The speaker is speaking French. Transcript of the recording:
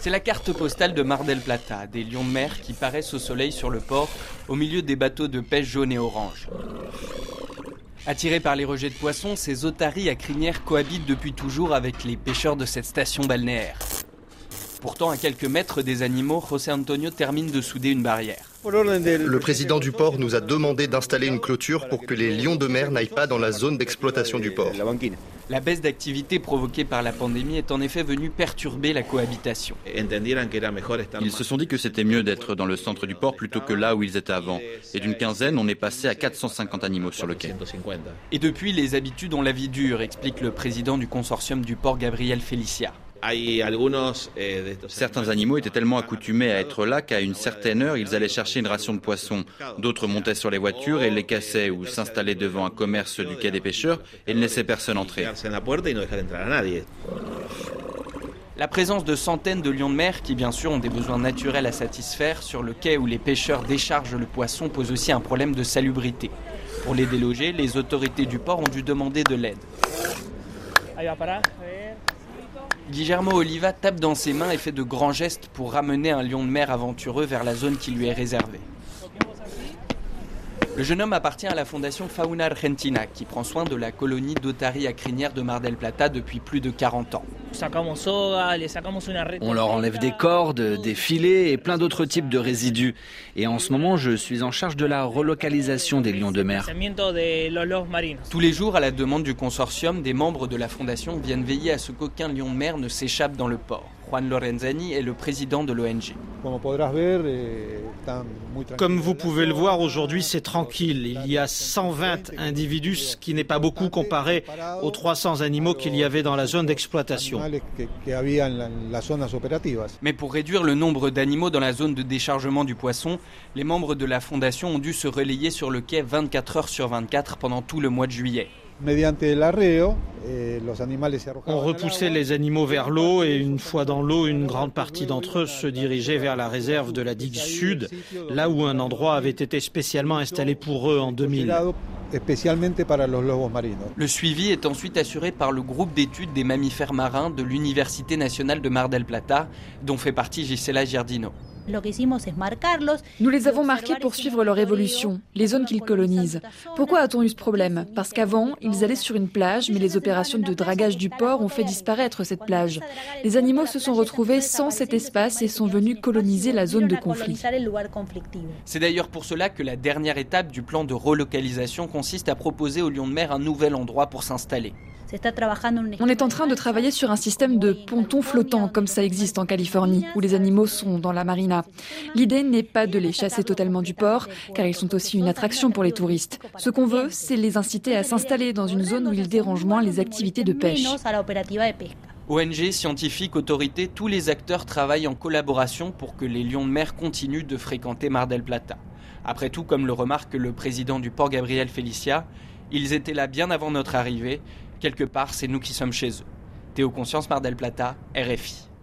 C'est la carte postale de Mar del Plata, des lions de mer qui paraissent au soleil sur le port, au milieu des bateaux de pêche jaunes et orange. Attirés par les rejets de poissons, ces otaries à crinière cohabitent depuis toujours avec les pêcheurs de cette station balnéaire. Pourtant, à quelques mètres des animaux, José Antonio termine de souder une barrière. Le président du port nous a demandé d'installer une clôture pour que les lions de mer n'aillent pas dans la zone d'exploitation du port. La baisse d'activité provoquée par la pandémie est en effet venue perturber la cohabitation. Ils se sont dit que c'était mieux d'être dans le centre du port plutôt que là où ils étaient avant. Et d'une quinzaine, on est passé à 450 animaux sur le quai. Et depuis, les habitudes ont la vie dure, explique le président du consortium du port Gabriel Felicia. Eh, Certains animaux étaient tellement accoutumés à être là qu'à une certaine heure, ils allaient chercher une ration de poisson. D'autres montaient sur les voitures et les cassaient ou s'installaient devant un commerce du quai des pêcheurs et ne laissaient personne entrer. La présence de centaines de lions de mer, qui bien sûr ont des besoins naturels à satisfaire, sur le quai où les pêcheurs déchargent le poisson pose aussi un problème de salubrité. Pour les déloger, les autorités du port ont dû demander de l'aide. Guillermo Oliva tape dans ses mains et fait de grands gestes pour ramener un lion de mer aventureux vers la zone qui lui est réservée. Le jeune homme appartient à la fondation Fauna Argentina, qui prend soin de la colonie d'otaries à crinière de Mar del Plata depuis plus de 40 ans. On leur enlève des cordes, des filets et plein d'autres types de résidus. Et en ce moment, je suis en charge de la relocalisation des lions de mer. Tous les jours, à la demande du consortium, des membres de la fondation viennent veiller à ce qu'aucun lion de mer ne s'échappe dans le port. Juan Lorenzani est le président de l'ONG. Comme vous pouvez le voir, aujourd'hui c'est tranquille. Il y a 120 individus, ce qui n'est pas beaucoup comparé aux 300 animaux qu'il y avait dans la zone d'exploitation. Mais pour réduire le nombre d'animaux dans la zone de déchargement du poisson, les membres de la fondation ont dû se relayer sur le quai 24 heures sur 24 pendant tout le mois de juillet. Eh, On repoussait les animaux vers l'eau et une fois dans l'eau, une grande partie d'entre eux se dirigeait vers la réserve de la digue sud, là où un endroit avait été spécialement installé pour eux en 2000. Le suivi est ensuite assuré par le groupe d'études des mammifères marins de l'Université nationale de Mar del Plata, dont fait partie Gisela Giardino. Nous les avons marqués pour suivre leur évolution, les zones qu'ils colonisent. Pourquoi a-t-on eu ce problème Parce qu'avant, ils allaient sur une plage, mais les opérations de dragage du port ont fait disparaître cette plage. Les animaux se sont retrouvés sans cet espace et sont venus coloniser la zone de conflit. C'est d'ailleurs pour cela que la dernière étape du plan de relocalisation consiste à proposer aux lions de mer un nouvel endroit pour s'installer. On est en train de travailler sur un système de ponton flottant, comme ça existe en Californie, où les animaux sont dans la marina. L'idée n'est pas de les chasser totalement du port, car ils sont aussi une attraction pour les touristes. Ce qu'on veut, c'est les inciter à s'installer dans une zone où ils dérangent moins les activités de pêche. ONG, scientifiques, autorités, tous les acteurs travaillent en collaboration pour que les lions de mer continuent de fréquenter Mar del Plata. Après tout, comme le remarque le président du port Gabriel Felicia, ils étaient là bien avant notre arrivée quelque part, c'est nous qui sommes chez eux. Théo Conscience, Mar del Plata, RFI.